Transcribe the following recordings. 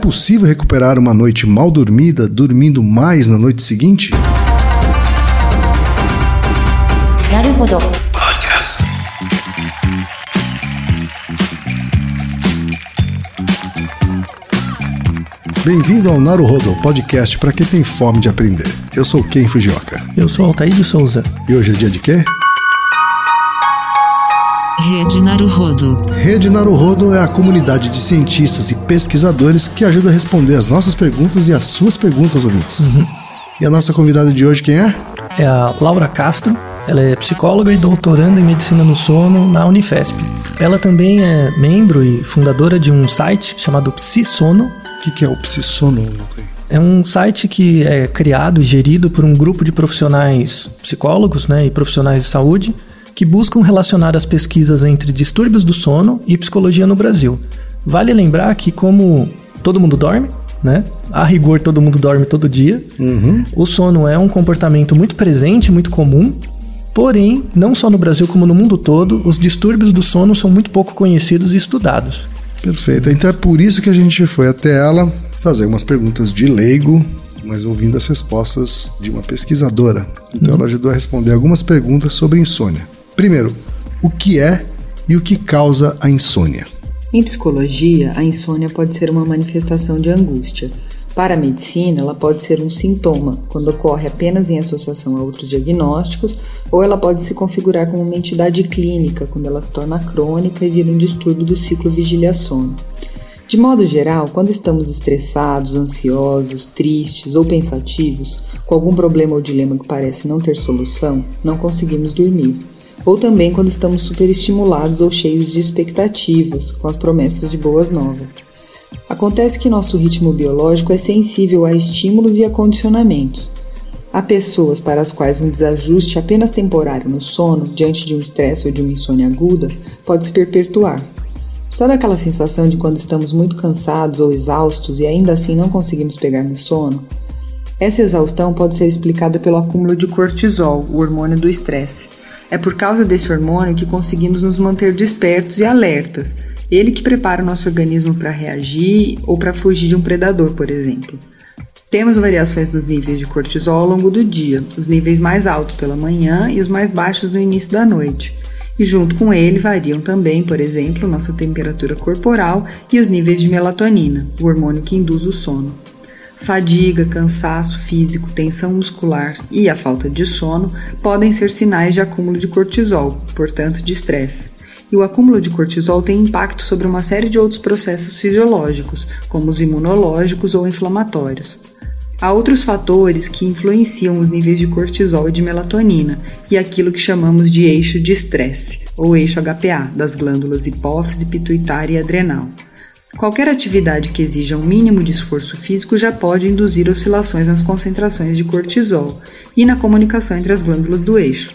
possível recuperar uma noite mal dormida dormindo mais na noite seguinte? Bem-vindo ao Naruhodo, podcast para quem tem fome de aprender. Eu sou Ken Fujioka. Eu sou Altair de Souza. E hoje é dia de quê? Rede Naruhodo. Rede Naruhodo é a comunidade de cientistas e pesquisadores que ajuda a responder as nossas perguntas e as suas perguntas, ouvintes. Uhum. E a nossa convidada de hoje quem é? É a Laura Castro. Ela é psicóloga e doutoranda em medicina no sono na Unifesp. Ela também é membro e fundadora de um site chamado PsiSono, o que, que é o Psisono? É um site que é criado e gerido por um grupo de profissionais psicólogos né, e profissionais de saúde que buscam relacionar as pesquisas entre distúrbios do sono e psicologia no Brasil. Vale lembrar que, como todo mundo dorme, né? A rigor, todo mundo dorme todo dia. Uhum. O sono é um comportamento muito presente, muito comum. Porém, não só no Brasil como no mundo todo, os distúrbios do sono são muito pouco conhecidos e estudados. Perfeito. Então é por isso que a gente foi até ela fazer umas perguntas de leigo, mas ouvindo as respostas de uma pesquisadora. Então uhum. ela ajudou a responder algumas perguntas sobre insônia. Primeiro, o que é e o que causa a insônia? Em psicologia, a insônia pode ser uma manifestação de angústia. Para a medicina, ela pode ser um sintoma, quando ocorre apenas em associação a outros diagnósticos, ou ela pode se configurar como uma entidade clínica, quando ela se torna crônica e vira um distúrbio do ciclo vigília-sono. De modo geral, quando estamos estressados, ansiosos, tristes ou pensativos, com algum problema ou dilema que parece não ter solução, não conseguimos dormir. Ou também quando estamos superestimulados ou cheios de expectativas, com as promessas de boas novas. Acontece que nosso ritmo biológico é sensível a estímulos e a condicionamentos. Há pessoas para as quais um desajuste apenas temporário no sono, diante de um estresse ou de uma insônia aguda, pode se perpetuar. Sabe aquela sensação de quando estamos muito cansados ou exaustos e ainda assim não conseguimos pegar no sono? Essa exaustão pode ser explicada pelo acúmulo de cortisol, o hormônio do estresse. É por causa desse hormônio que conseguimos nos manter despertos e alertas ele que prepara o nosso organismo para reagir ou para fugir de um predador, por exemplo. Temos variações nos níveis de cortisol ao longo do dia, os níveis mais altos pela manhã e os mais baixos no início da noite. E junto com ele variam também, por exemplo, nossa temperatura corporal e os níveis de melatonina, o hormônio que induz o sono. Fadiga, cansaço físico, tensão muscular e a falta de sono podem ser sinais de acúmulo de cortisol, portanto de estresse e o acúmulo de cortisol tem impacto sobre uma série de outros processos fisiológicos, como os imunológicos ou inflamatórios. Há outros fatores que influenciam os níveis de cortisol e de melatonina e aquilo que chamamos de eixo de estresse, ou eixo HPA, das glândulas hipófise, pituitária e adrenal. Qualquer atividade que exija um mínimo de esforço físico já pode induzir oscilações nas concentrações de cortisol e na comunicação entre as glândulas do eixo.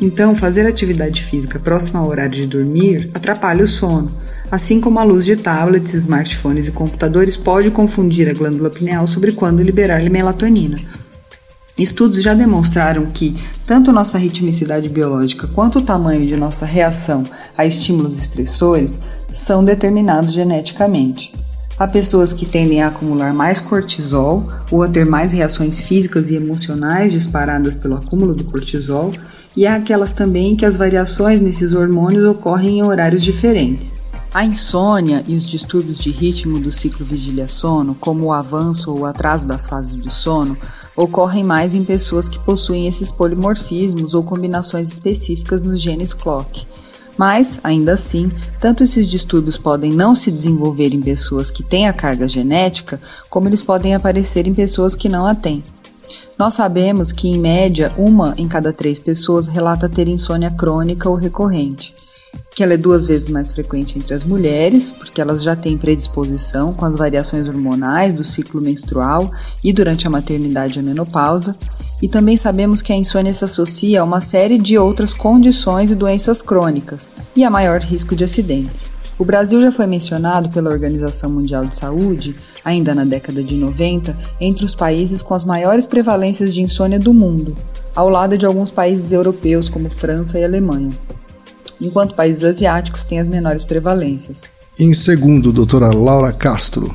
Então, fazer atividade física próxima ao horário de dormir atrapalha o sono, assim como a luz de tablets, smartphones e computadores pode confundir a glândula pineal sobre quando liberar melatonina. Estudos já demonstraram que tanto nossa ritmicidade biológica quanto o tamanho de nossa reação a estímulos estressores são determinados geneticamente. Há pessoas que tendem a acumular mais cortisol ou a ter mais reações físicas e emocionais disparadas pelo acúmulo do cortisol, e há aquelas também que as variações nesses hormônios ocorrem em horários diferentes. A insônia e os distúrbios de ritmo do ciclo vigília-sono, como o avanço ou o atraso das fases do sono, ocorrem mais em pessoas que possuem esses polimorfismos ou combinações específicas nos genes clock. Mas, ainda assim, tanto esses distúrbios podem não se desenvolver em pessoas que têm a carga genética, como eles podem aparecer em pessoas que não a têm. Nós sabemos que, em média, uma em cada três pessoas relata ter insônia crônica ou recorrente, que ela é duas vezes mais frequente entre as mulheres, porque elas já têm predisposição com as variações hormonais do ciclo menstrual e durante a maternidade e a menopausa, e também sabemos que a insônia se associa a uma série de outras condições e doenças crônicas e a maior risco de acidentes. O Brasil já foi mencionado pela Organização Mundial de Saúde, ainda na década de 90, entre os países com as maiores prevalências de insônia do mundo, ao lado de alguns países europeus como França e Alemanha, enquanto países asiáticos têm as menores prevalências. Em segundo, doutora Laura Castro,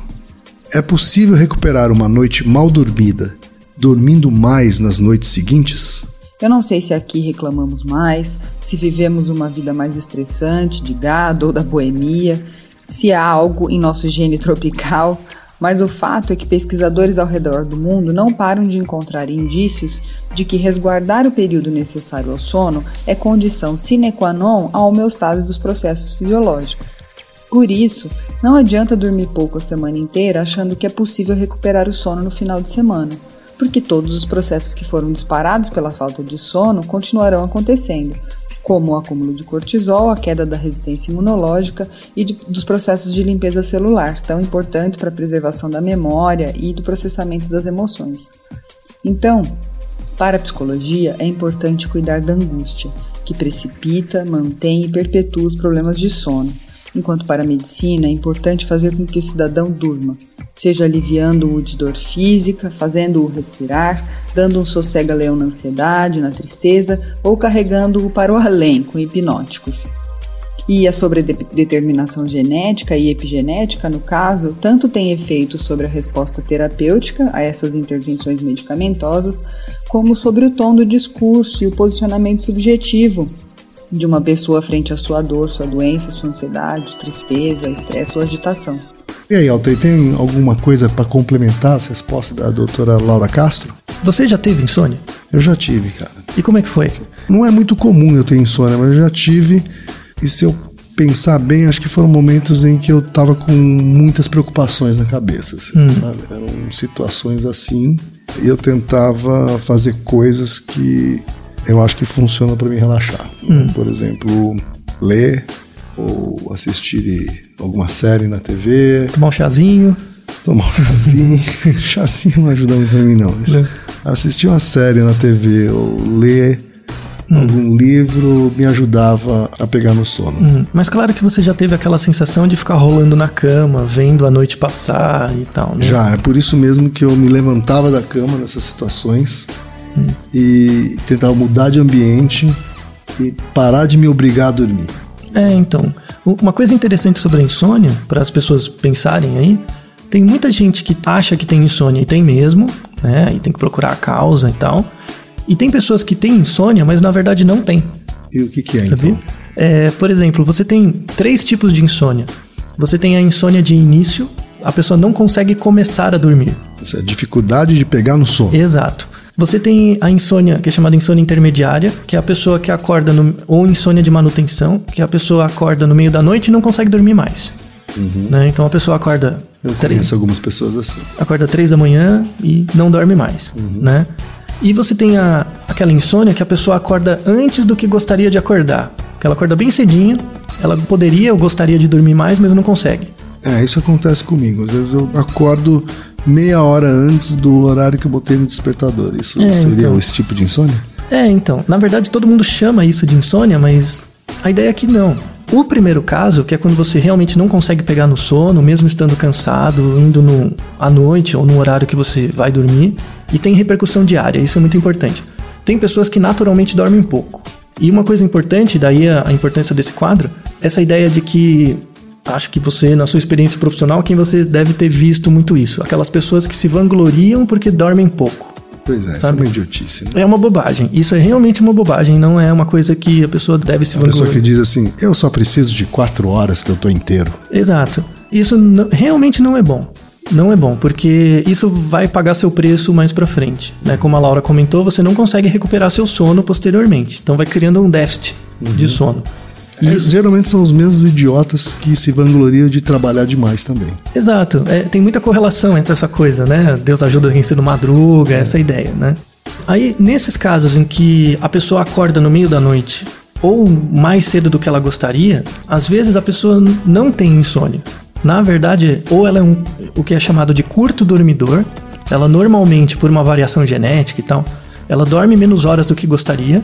É possível recuperar uma noite mal dormida dormindo mais nas noites seguintes? Eu não sei se aqui reclamamos mais, se vivemos uma vida mais estressante, de gado ou da boemia, se há algo em nosso gene tropical, mas o fato é que pesquisadores ao redor do mundo não param de encontrar indícios de que resguardar o período necessário ao sono é condição sine qua non à homeostase dos processos fisiológicos. Por isso, não adianta dormir pouco a semana inteira achando que é possível recuperar o sono no final de semana porque todos os processos que foram disparados pela falta de sono continuarão acontecendo, como o acúmulo de cortisol, a queda da resistência imunológica e de, dos processos de limpeza celular, tão importantes para a preservação da memória e do processamento das emoções. Então, para a psicologia, é importante cuidar da angústia, que precipita, mantém e perpetua os problemas de sono enquanto para a medicina é importante fazer com que o cidadão durma, seja aliviando-o de dor física, fazendo-o respirar, dando um sossega-leão na ansiedade, na tristeza ou carregando-o para o além com hipnóticos. E a sobredeterminação genética e epigenética, no caso, tanto tem efeito sobre a resposta terapêutica a essas intervenções medicamentosas, como sobre o tom do discurso e o posicionamento subjetivo de uma pessoa frente à sua dor, sua doença, sua ansiedade, tristeza, estresse ou agitação. E aí, Altair, tem alguma coisa para complementar as respostas da doutora Laura Castro? Você já teve insônia? Eu já tive, cara. E como é que foi? Não é muito comum eu ter insônia, mas eu já tive. E se eu pensar bem, acho que foram momentos em que eu tava com muitas preocupações na cabeça, assim, hum. sabe? Eram situações assim. E eu tentava fazer coisas que eu acho que funciona para me relaxar. Hum. Por exemplo, ler ou assistir alguma série na TV. Tomar um chazinho. Tomar um chazinho. chazinho não ajuda muito pra mim, não. É. Assistir uma série na TV ou ler hum. algum livro me ajudava a pegar no sono. Hum. Mas claro que você já teve aquela sensação de ficar rolando na cama, vendo a noite passar e tal, né? Já, é por isso mesmo que eu me levantava da cama nessas situações e tentar mudar de ambiente e parar de me obrigar a dormir. É, então. Uma coisa interessante sobre a insônia, para as pessoas pensarem aí, tem muita gente que acha que tem insônia e tem mesmo, né? E tem que procurar a causa e tal. E tem pessoas que têm insônia, mas na verdade não tem. E o que, que é, Sabia? então? É, por exemplo, você tem três tipos de insônia. Você tem a insônia de início, a pessoa não consegue começar a dormir. Isso é dificuldade de pegar no sono. Exato. Você tem a insônia, que é chamada insônia intermediária, que é a pessoa que acorda, no, ou insônia de manutenção, que é a pessoa acorda no meio da noite e não consegue dormir mais. Uhum. Né? Então a pessoa acorda. Eu três, conheço algumas pessoas assim. Acorda três da manhã e não dorme mais. Uhum. Né? E você tem a, aquela insônia que a pessoa acorda antes do que gostaria de acordar. Que ela acorda bem cedinho, ela poderia ou gostaria de dormir mais, mas não consegue. É, isso acontece comigo. Às vezes eu acordo meia hora antes do horário que eu botei no despertador. Isso é, seria então. esse tipo de insônia? É, então. Na verdade, todo mundo chama isso de insônia, mas a ideia é que não. O primeiro caso, que é quando você realmente não consegue pegar no sono, mesmo estando cansado, indo no, à noite ou no horário que você vai dormir, e tem repercussão diária, isso é muito importante. Tem pessoas que naturalmente dormem pouco. E uma coisa importante, daí a, a importância desse quadro, essa ideia de que acho que você, na sua experiência profissional, quem você deve ter visto muito isso. Aquelas pessoas que se vangloriam porque dormem pouco. Pois é, sabe? isso é uma idiotice, né? É uma bobagem. Isso é realmente uma bobagem, não é uma coisa que a pessoa deve se a vangloriar. A pessoa que diz assim, eu só preciso de quatro horas que eu tô inteiro. Exato. Isso não, realmente não é bom. Não é bom, porque isso vai pagar seu preço mais para frente. Né? Como a Laura comentou, você não consegue recuperar seu sono posteriormente. Então vai criando um déficit uhum. de sono. É, geralmente são os mesmos idiotas que se vangloriam de trabalhar demais também. Exato. É, tem muita correlação entre essa coisa, né? Deus ajuda quem cedo madruga, é. essa ideia, né? Aí, nesses casos em que a pessoa acorda no meio da noite ou mais cedo do que ela gostaria, às vezes a pessoa não tem insônia. Na verdade, ou ela é um, o que é chamado de curto dormidor, ela normalmente, por uma variação genética e tal, ela dorme menos horas do que gostaria,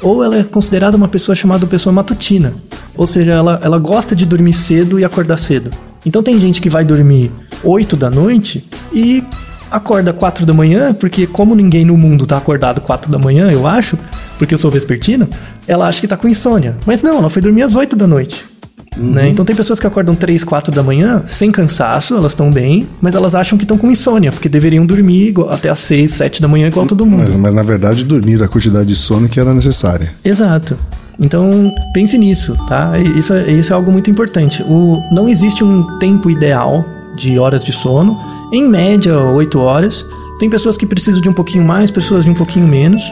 ou ela é considerada uma pessoa chamada pessoa matutina. Ou seja, ela, ela gosta de dormir cedo e acordar cedo. Então tem gente que vai dormir 8 da noite e acorda 4 da manhã, porque como ninguém no mundo tá acordado 4 da manhã, eu acho, porque eu sou vespertino, ela acha que tá com insônia. Mas não, ela foi dormir às 8 da noite. Né? Então tem pessoas que acordam 3, 4 da manhã sem cansaço, elas estão bem, mas elas acham que estão com insônia, porque deveriam dormir igual- até as 6, 7 da manhã igual todo mundo. Mas, mas na verdade dormir a quantidade de sono que era necessária. Exato. Então, pense nisso, tá? Isso, é- isso é algo muito importante. O, não existe um tempo ideal de horas de sono. Em média, 8 horas. Tem pessoas que precisam de um pouquinho mais, pessoas de um pouquinho menos.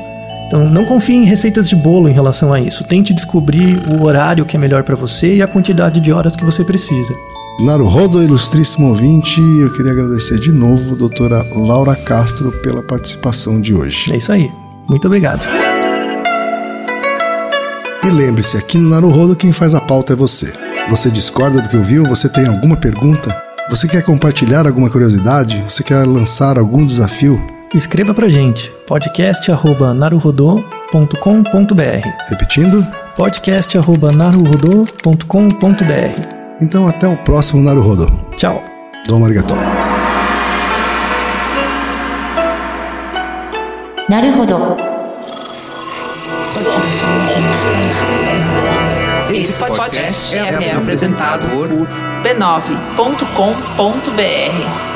Então, não confie em receitas de bolo em relação a isso. Tente descobrir o horário que é melhor para você e a quantidade de horas que você precisa. Naruhodo, ilustríssimo ouvinte, eu queria agradecer de novo a doutora Laura Castro pela participação de hoje. É isso aí. Muito obrigado. E lembre-se, aqui no Naruhodo quem faz a pauta é você. Você discorda do que ouviu? Você tem alguma pergunta? Você quer compartilhar alguma curiosidade? Você quer lançar algum desafio? Escreva pra gente, podcast@naruhodô.com.br. Repetindo? podcast@naruhodô.com.br. Então até o próximo Naruhodô. Tchau. Dom arigato. Naruhodô. Esse podcast é, é apresentado por b9.com.br.